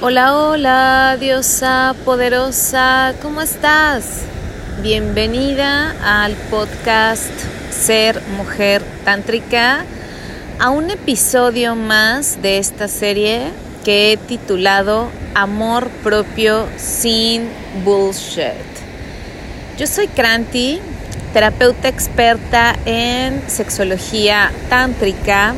Hola, hola, diosa poderosa, ¿cómo estás? Bienvenida al podcast Ser Mujer Tántrica, a un episodio más de esta serie que he titulado Amor propio sin bullshit. Yo soy Kranti, terapeuta experta en sexología tántrica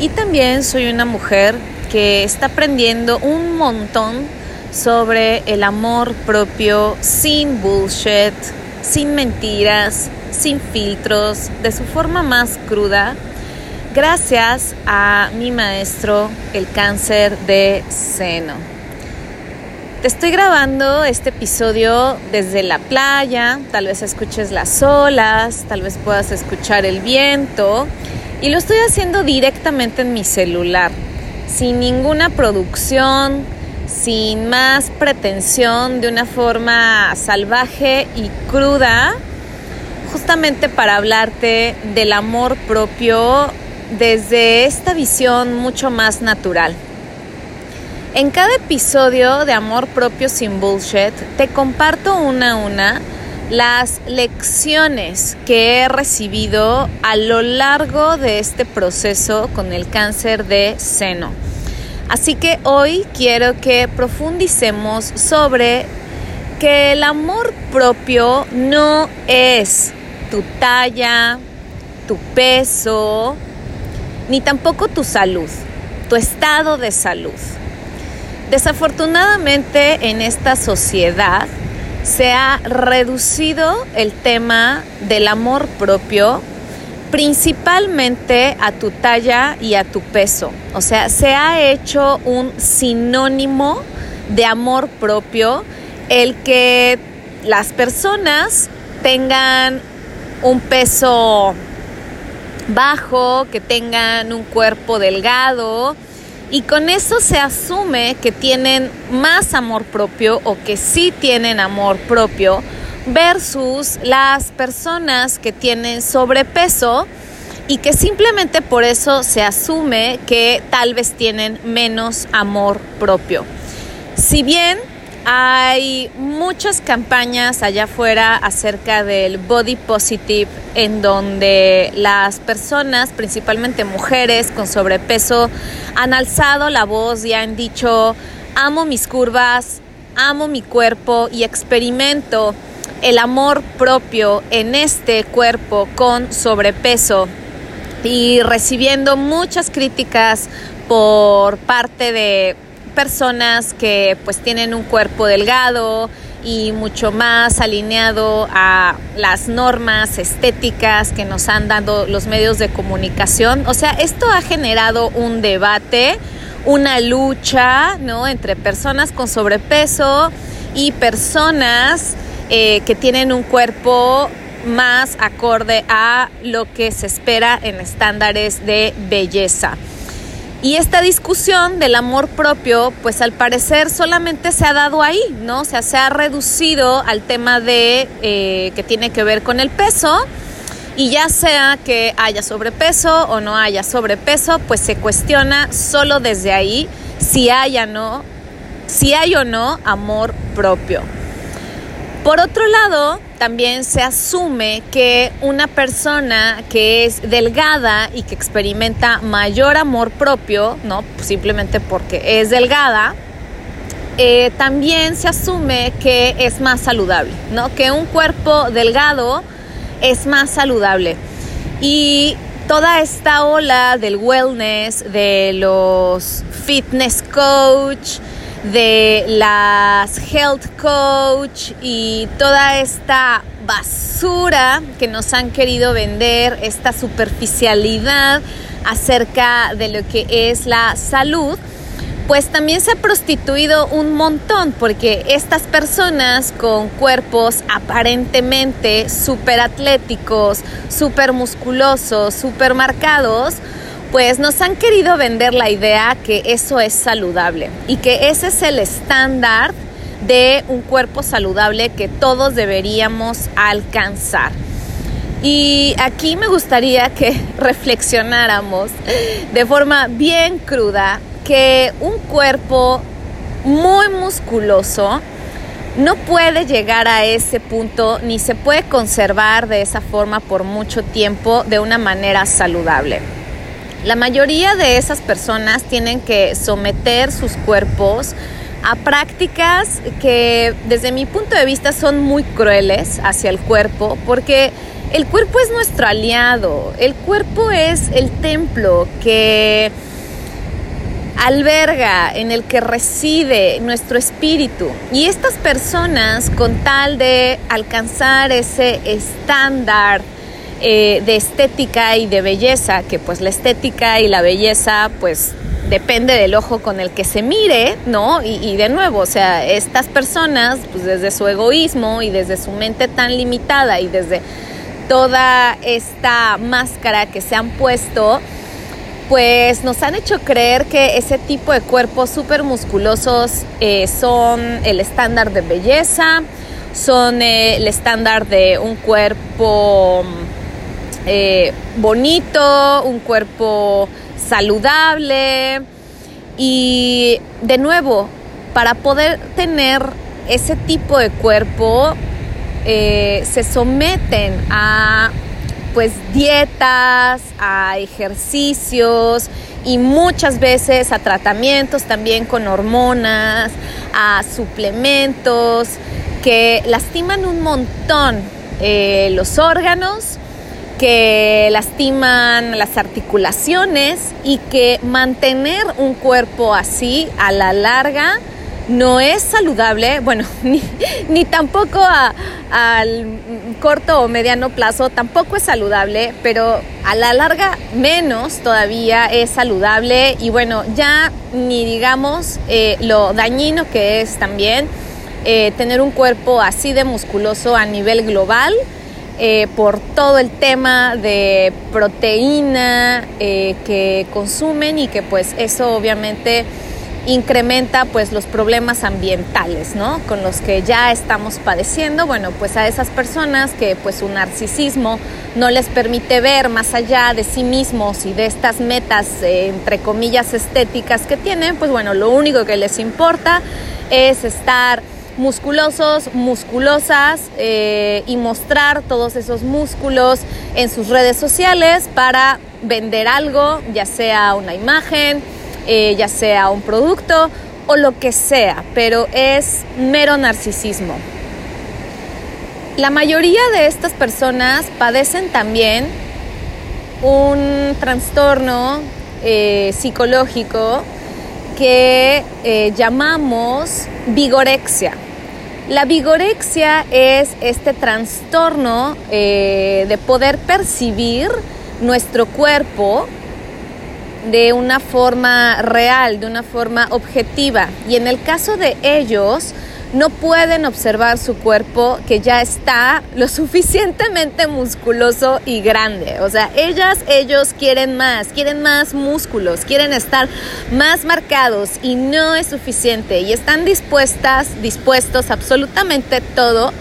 y también soy una mujer que está aprendiendo un montón sobre el amor propio sin bullshit, sin mentiras, sin filtros, de su forma más cruda, gracias a mi maestro, el cáncer de seno. Te estoy grabando este episodio desde la playa, tal vez escuches las olas, tal vez puedas escuchar el viento y lo estoy haciendo directamente en mi celular sin ninguna producción, sin más pretensión, de una forma salvaje y cruda, justamente para hablarte del amor propio desde esta visión mucho más natural. En cada episodio de Amor propio sin bullshit te comparto una a una las lecciones que he recibido a lo largo de este proceso con el cáncer de seno. Así que hoy quiero que profundicemos sobre que el amor propio no es tu talla, tu peso, ni tampoco tu salud, tu estado de salud. Desafortunadamente en esta sociedad se ha reducido el tema del amor propio principalmente a tu talla y a tu peso. O sea, se ha hecho un sinónimo de amor propio el que las personas tengan un peso bajo, que tengan un cuerpo delgado, y con eso se asume que tienen más amor propio o que sí tienen amor propio versus las personas que tienen sobrepeso y que simplemente por eso se asume que tal vez tienen menos amor propio. Si bien hay muchas campañas allá afuera acerca del body positive en donde las personas, principalmente mujeres con sobrepeso, han alzado la voz y han dicho, amo mis curvas, amo mi cuerpo y experimento el amor propio en este cuerpo con sobrepeso y recibiendo muchas críticas por parte de personas que pues tienen un cuerpo delgado y mucho más alineado a las normas estéticas que nos han dado los medios de comunicación. O sea, esto ha generado un debate, una lucha, ¿no? Entre personas con sobrepeso y personas eh, que tienen un cuerpo más acorde a lo que se espera en estándares de belleza. Y esta discusión del amor propio, pues al parecer solamente se ha dado ahí, ¿no? O sea, se ha reducido al tema de eh, que tiene que ver con el peso. Y ya sea que haya sobrepeso o no haya sobrepeso, pues se cuestiona solo desde ahí si hay o no, si hay o no amor propio. Por otro lado, también se asume que una persona que es delgada y que experimenta mayor amor propio, ¿no? Simplemente porque es delgada, eh, también se asume que es más saludable, ¿no? Que un cuerpo delgado es más saludable. Y toda esta ola del wellness, de los fitness coach, de las health coach y toda esta basura que nos han querido vender, esta superficialidad acerca de lo que es la salud, pues también se ha prostituido un montón porque estas personas con cuerpos aparentemente súper atléticos, súper musculosos, súper marcados, pues nos han querido vender la idea que eso es saludable y que ese es el estándar de un cuerpo saludable que todos deberíamos alcanzar. Y aquí me gustaría que reflexionáramos de forma bien cruda que un cuerpo muy musculoso no puede llegar a ese punto ni se puede conservar de esa forma por mucho tiempo de una manera saludable. La mayoría de esas personas tienen que someter sus cuerpos a prácticas que desde mi punto de vista son muy crueles hacia el cuerpo porque el cuerpo es nuestro aliado, el cuerpo es el templo que alberga, en el que reside nuestro espíritu. Y estas personas, con tal de alcanzar ese estándar eh, de estética y de belleza, que pues la estética y la belleza pues depende del ojo con el que se mire, ¿no? Y, de nuevo, o sea, estas personas, pues desde su egoísmo y desde su mente tan limitada y desde toda esta máscara que se han puesto, pues nos han hecho creer que ese tipo de cuerpos súper musculosos eh, son el estándar de belleza, son eh, el estándar de un cuerpo eh, bonito, un cuerpo saludable. Y de nuevo, para poder tener ese tipo de cuerpo, se someten a pues dietas, a ejercicios y muchas veces a tratamientos también con hormonas, a suplementos que lastiman un montón eh, los órganos, que lastiman las articulaciones y que mantener un cuerpo así a la larga no es saludable, bueno, ni, tampoco al corto o mediano plazo tampoco es saludable, pero a la larga menos todavía es saludable y bueno, ya ni digamos eh, lo dañino que es también eh, tener un cuerpo así de musculoso a nivel global. Eh, por todo el tema de proteína que consumen y que pues eso obviamente incrementa pues los problemas ambientales, ¿no? Con los que ya estamos padeciendo, bueno, pues a esas personas que pues su narcisismo no les permite ver más allá de sí mismos y de estas metas eh, entre comillas estéticas que tienen, pues bueno, lo único que les importa es estar musculosos, musculosas eh, y mostrar todos esos músculos en sus redes sociales para vender algo, ya sea una imagen, eh, ya sea un producto o lo que sea, pero es mero narcisismo. La mayoría de estas personas padecen también un trastorno eh, psicológico que llamamos vigorexia. La vigorexia es este trastorno de poder percibir nuestro cuerpo de una forma real, de una forma objetiva. Y en el caso de ellos, no pueden observar su cuerpo que ya está lo suficientemente musculoso y grande. O sea, ellas, ellos quieren más, quieren más músculos, quieren estar más marcados y no es suficiente. Y están dispuestas, dispuestos absolutamente todo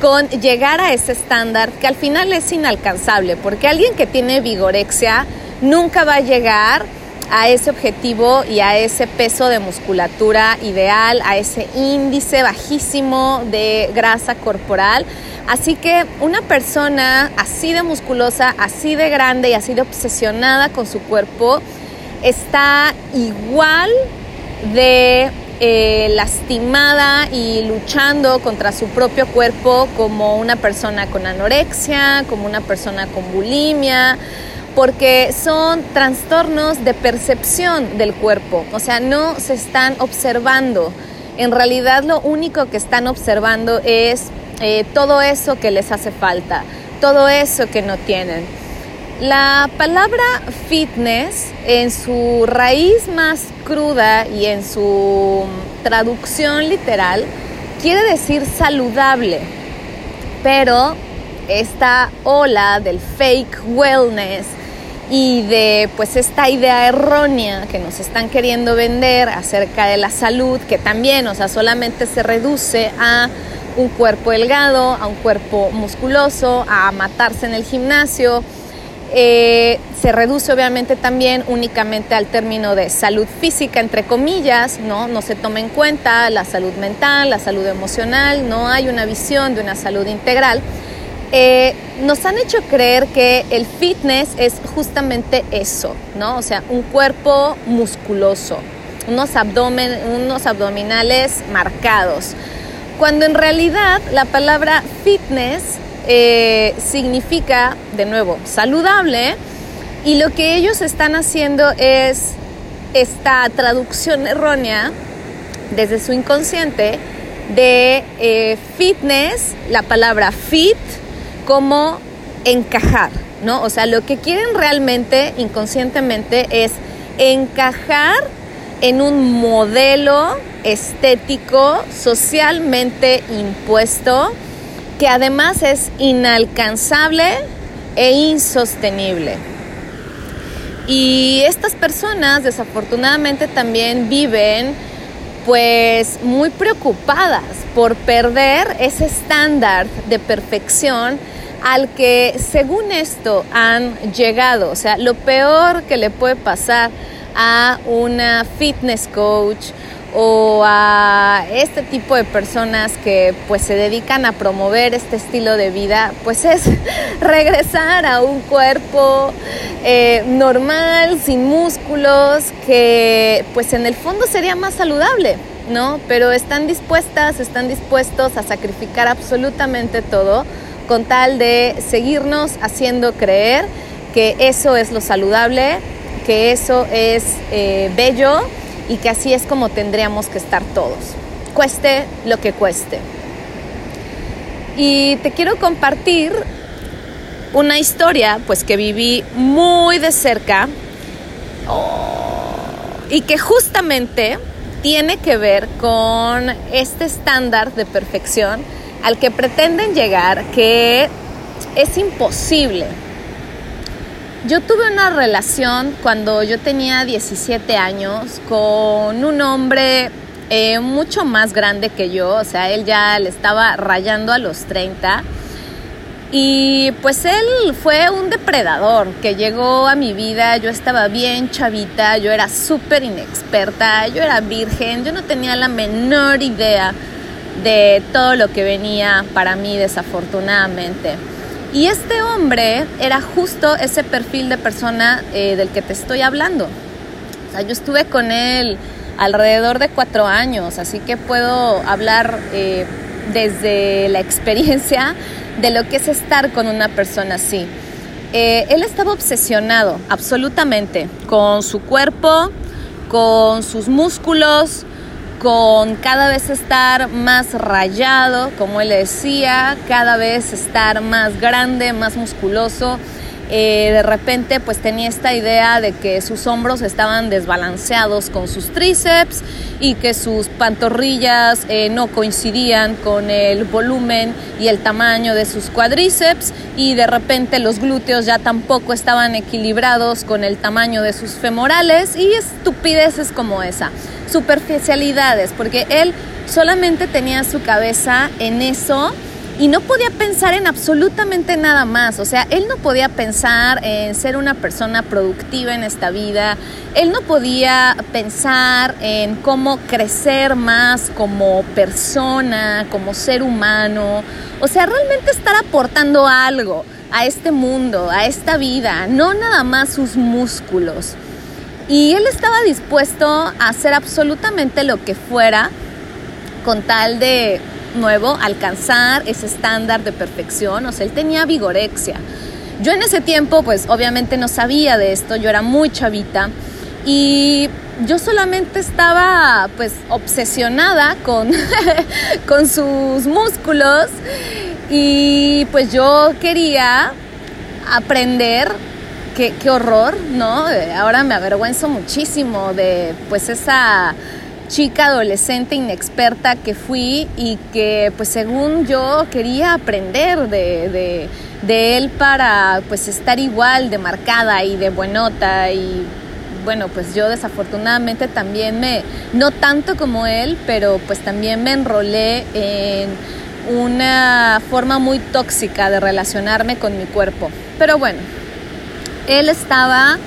con llegar a ese estándar que al final es inalcanzable, porque alguien que tiene vigorexia nunca va a llegar a ese objetivo y a ese peso de musculatura ideal, a ese índice bajísimo de grasa corporal. Así que una persona así de musculosa, así de grande y así de obsesionada con su cuerpo está igual de eh, lastimada y luchando contra su propio cuerpo como una persona con anorexia, como una persona con bulimia, porque son trastornos de percepción del cuerpo, o sea, no se están observando. En realidad lo único que están observando es eh, todo eso que les hace falta, todo eso que no tienen. La palabra fitness en su raíz más cruda y en su traducción literal quiere decir saludable, pero esta ola del fake wellness, y de pues esta idea errónea que nos están queriendo vender acerca de la salud, que también, o sea, solamente se reduce a un cuerpo delgado, a un cuerpo musculoso, a matarse en el gimnasio. Eh, se reduce obviamente también únicamente al término de salud física, entre comillas, ¿no? No se toma en cuenta la salud mental, la salud emocional, no hay una visión de una salud integral. Eh, nos han hecho creer que el fitness es justamente eso, ¿no? O sea, un cuerpo musculoso, unos, abdomen, unos abdominales marcados, cuando en realidad la palabra fitness eh, significa, de nuevo, saludable y lo que ellos están haciendo es esta traducción errónea desde su inconsciente de eh, fitness, la palabra fit, como encajar, ¿no? O sea, lo que quieren realmente inconscientemente es encajar en un modelo estético socialmente impuesto que además es inalcanzable e insostenible. Y estas personas desafortunadamente también viven pues muy preocupadas por perder ese estándar de perfección al que según esto han llegado. O sea, lo peor que le puede pasar a una fitness coach o a este tipo de personas que pues se dedican a promover este estilo de vida, pues es regresar a un cuerpo eh, normal, sin músculos, que pues en el fondo sería más saludable, ¿no? Pero están dispuestas, están dispuestos a sacrificar absolutamente todo con tal de seguirnos haciendo creer que eso es lo saludable, que eso es eh, bello y que así es como tendríamos que estar todos, cueste lo que cueste. Y te quiero compartir una historia pues que viví muy de cerca y que justamente tiene que ver con este estándar de perfección al que pretenden llegar que es imposible yo tuve una relación cuando yo tenía 17 años con un hombre eh, mucho más grande que yo, o sea, él ya le estaba rayando a los 30. Y pues él fue un depredador que llegó a mi vida, yo estaba bien chavita, yo era súper inexperta, yo era virgen, yo no tenía la menor idea de todo lo que venía para mí desafortunadamente. Y este hombre era justo ese perfil de persona eh, del que te estoy hablando. O yo estuve con él alrededor de cuatro años, así que puedo hablar eh, desde la experiencia de lo que es estar con una persona así. Eh, él estaba obsesionado absolutamente con su cuerpo, con sus músculos, con cada vez estar más rayado, como él decía, cada vez estar más grande, más musculoso. Eh, de repente pues tenía esta idea de que sus hombros estaban desbalanceados con sus tríceps y que sus pantorrillas eh, no coincidían con el volumen y el tamaño de sus cuadríceps y de repente los glúteos ya tampoco estaban equilibrados con el tamaño de sus femorales y estupideces como esa. Superficialidades, porque él solamente tenía su cabeza en eso y no podía pensar en absolutamente nada más. O sea, él no podía pensar en ser una persona productiva en esta vida. Él no podía pensar en cómo crecer más como persona, como ser humano. O sea, realmente estar aportando algo a este mundo, a esta vida, no nada más sus músculos. Y él estaba dispuesto a hacer absolutamente lo que fuera con tal de, nuevo, alcanzar ese estándar de perfección. O sea, él tenía vigorexia. Yo en ese tiempo, pues obviamente no sabía de esto, yo era muy chavita y yo solamente estaba pues obsesionada con, con sus músculos y pues yo quería aprender qué, horror, ¿no? Ahora me avergüenzo muchísimo de pues esa chica adolescente inexperta que fui y que pues según yo quería aprender de, de, él para pues estar igual de marcada y de buenota y bueno pues yo desafortunadamente también me, no tanto como él, pero pues también me enrolé en una forma muy tóxica de relacionarme con mi cuerpo. Pero bueno, él estaba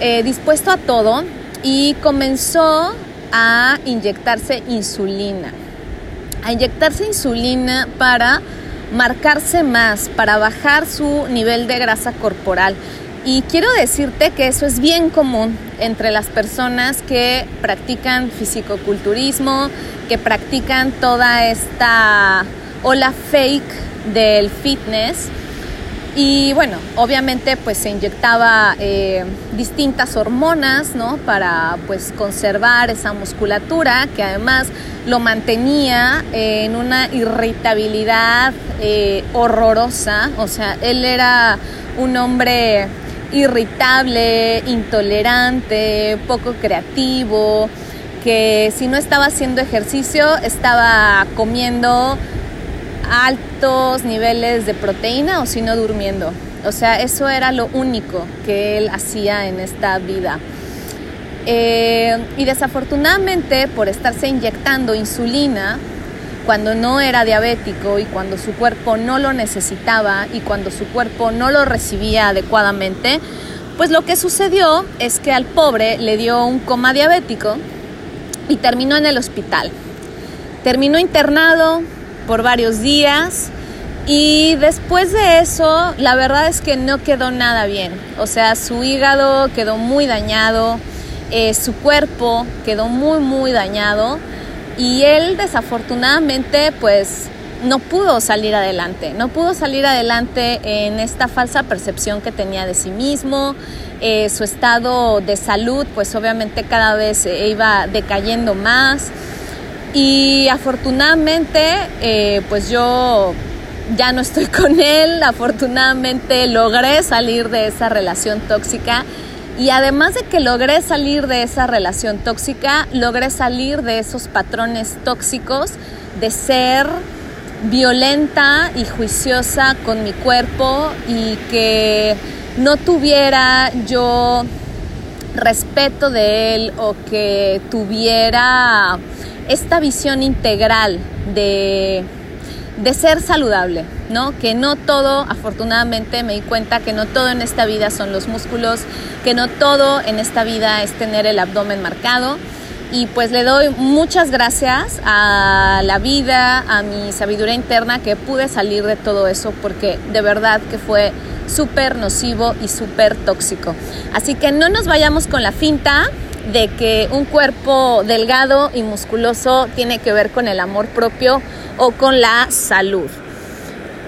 eh, dispuesto a todo y comenzó a inyectarse insulina, a inyectarse insulina para marcarse más, para bajar su nivel de grasa corporal. Y quiero decirte que eso es bien común entre las personas que practican fisicoculturismo, que practican toda esta ola fake del fitness y bueno, obviamente pues se inyectaba eh, distintas hormonas, ¿no? Para pues conservar esa musculatura que además lo mantenía en una irritabilidad eh, horrorosa. O sea, él era un hombre irritable, intolerante, poco creativo, que si no estaba haciendo ejercicio estaba comiendo altos niveles de proteína o si no durmiendo. O sea, eso era lo único que él hacía en esta vida. Eh, y desafortunadamente por estarse inyectando insulina cuando no era diabético y cuando su cuerpo no lo necesitaba y cuando su cuerpo no lo recibía adecuadamente, pues lo que sucedió es que al pobre le dio un coma diabético y terminó en el hospital. Terminó internado, por varios días y después de eso la verdad es que no quedó nada bien. O sea, su hígado quedó muy dañado, eh, su cuerpo quedó muy muy dañado y él desafortunadamente pues no pudo salir adelante, no pudo salir adelante en esta falsa percepción que tenía de sí mismo, eh, su estado de salud pues obviamente cada vez iba decayendo más. Y afortunadamente, eh, pues yo ya no estoy con él, afortunadamente logré salir de esa relación tóxica. Y además de que logré salir de esa relación tóxica, logré salir de esos patrones tóxicos de ser violenta y juiciosa con mi cuerpo y que no tuviera yo respeto de él o que tuviera esta visión integral de, de ser saludable, ¿no? Que no todo, afortunadamente me di cuenta que no todo en esta vida son los músculos, que no todo en esta vida es tener el abdomen marcado. Y pues le doy muchas gracias a la vida, a mi sabiduría interna que pude salir de todo eso porque de verdad que fue súper nocivo y súper tóxico. Así que no nos vayamos con la finta, de que un cuerpo delgado y musculoso tiene que ver con el amor propio o con la salud.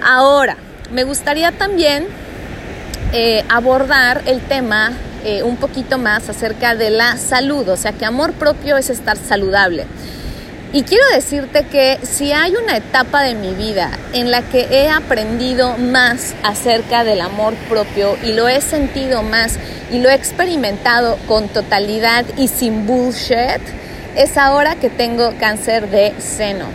Ahora, me gustaría también eh, abordar el tema eh, un poquito más acerca de la salud, o sea que amor propio es estar saludable. Y quiero decirte que si hay una etapa de mi vida en la que he aprendido más acerca del amor propio y lo he sentido más y lo he experimentado con totalidad y sin bullshit, es ahora que tengo cáncer de seno.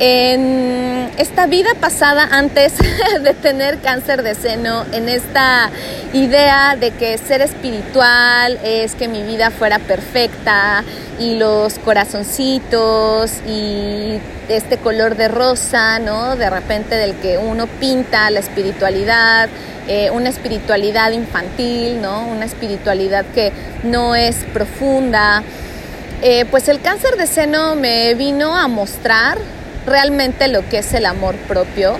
En esta vida pasada, antes de tener cáncer de seno, en esta idea de que ser espiritual es que mi vida fuera perfecta y los corazoncitos y este color de rosa, ¿no? De repente del que uno pinta la espiritualidad, eh, una espiritualidad infantil, ¿no? Una espiritualidad que no es profunda. Eh, pues el cáncer de seno me vino a mostrar realmente lo que es el amor propio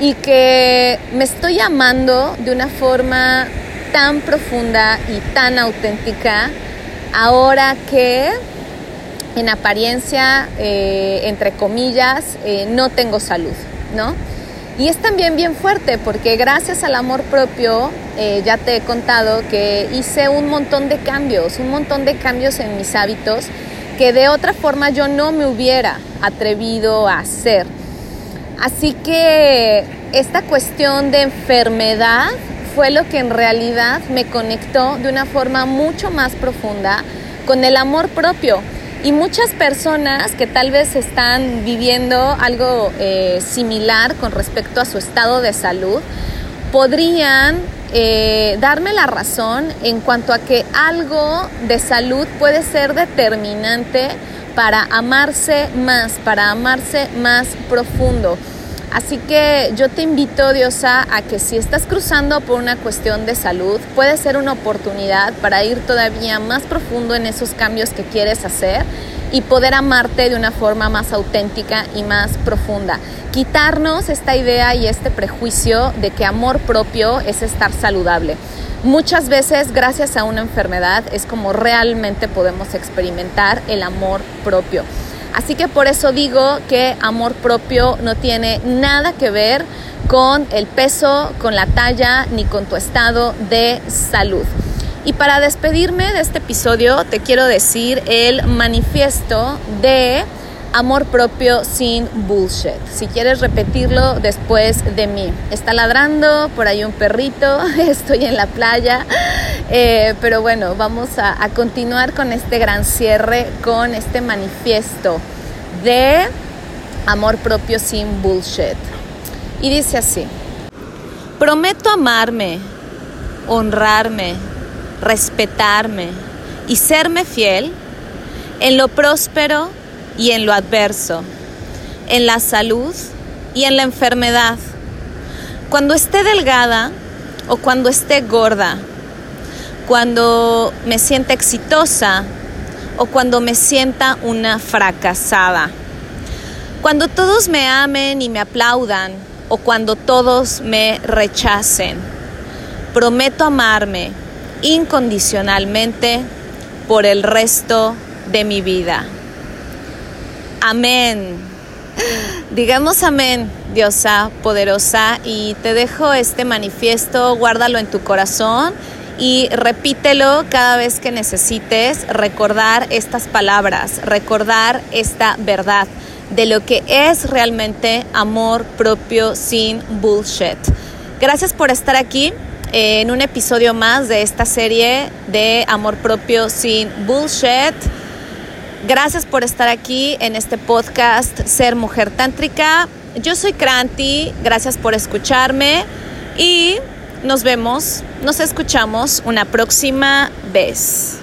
y que me estoy amando de una forma tan profunda y tan auténtica ahora que en apariencia, eh, entre comillas, no tengo salud, ¿no? Y es también bien fuerte porque gracias al amor propio, eh, ya te he contado que hice un montón de cambios, un montón de cambios en mis hábitos que de otra forma yo no me hubiera atrevido a hacer. Así que esta cuestión de enfermedad fue lo que en realidad me conectó de una forma mucho más profunda con el amor propio y muchas personas que tal vez están viviendo algo eh, similar con respecto a su estado de salud, podrían eh, darme la razón en cuanto a que algo de salud puede ser determinante para amarse más, para amarse más profundo. Así que yo te invito, Diosa, a que si estás cruzando por una cuestión de salud, puede ser una oportunidad para ir todavía más profundo en esos cambios que quieres hacer y poder amarte de una forma más auténtica y más profunda. Quitarnos esta idea y este prejuicio de que amor propio es estar saludable. Muchas veces, gracias a una enfermedad, es como realmente podemos experimentar el amor propio. Así que por eso digo que amor propio no tiene nada que ver con el peso, con la talla, ni con tu estado de salud. Y para despedirme de este episodio, te quiero decir el manifiesto de amor propio sin bullshit. Si quieres repetirlo después de mí. Está ladrando, por ahí un perrito, estoy en la playa. Eh, pero bueno, vamos a, a continuar con este gran cierre, con este manifiesto de amor propio sin bullshit. Y dice así, prometo amarme, honrarme, respetarme y serme fiel en lo próspero y en lo adverso, en la salud y en la enfermedad, cuando esté delgada o cuando esté gorda, cuando me sienta exitosa o cuando me sienta una fracasada, cuando todos me amen y me aplaudan o cuando todos me rechacen. Prometo amarme incondicionalmente por el resto de mi vida. Amén. Digamos amén, diosa poderosa, y te dejo este manifiesto, guárdalo en tu corazón y repítelo cada vez que necesites recordar estas palabras, recordar esta verdad de lo que es realmente amor propio sin bullshit. Gracias por estar aquí en un episodio más de esta serie de amor propio sin bullshit. Gracias por estar aquí en este podcast Ser Mujer Tántrica. Yo soy Kranti, gracias por escucharme y nos vemos, nos escuchamos una próxima vez.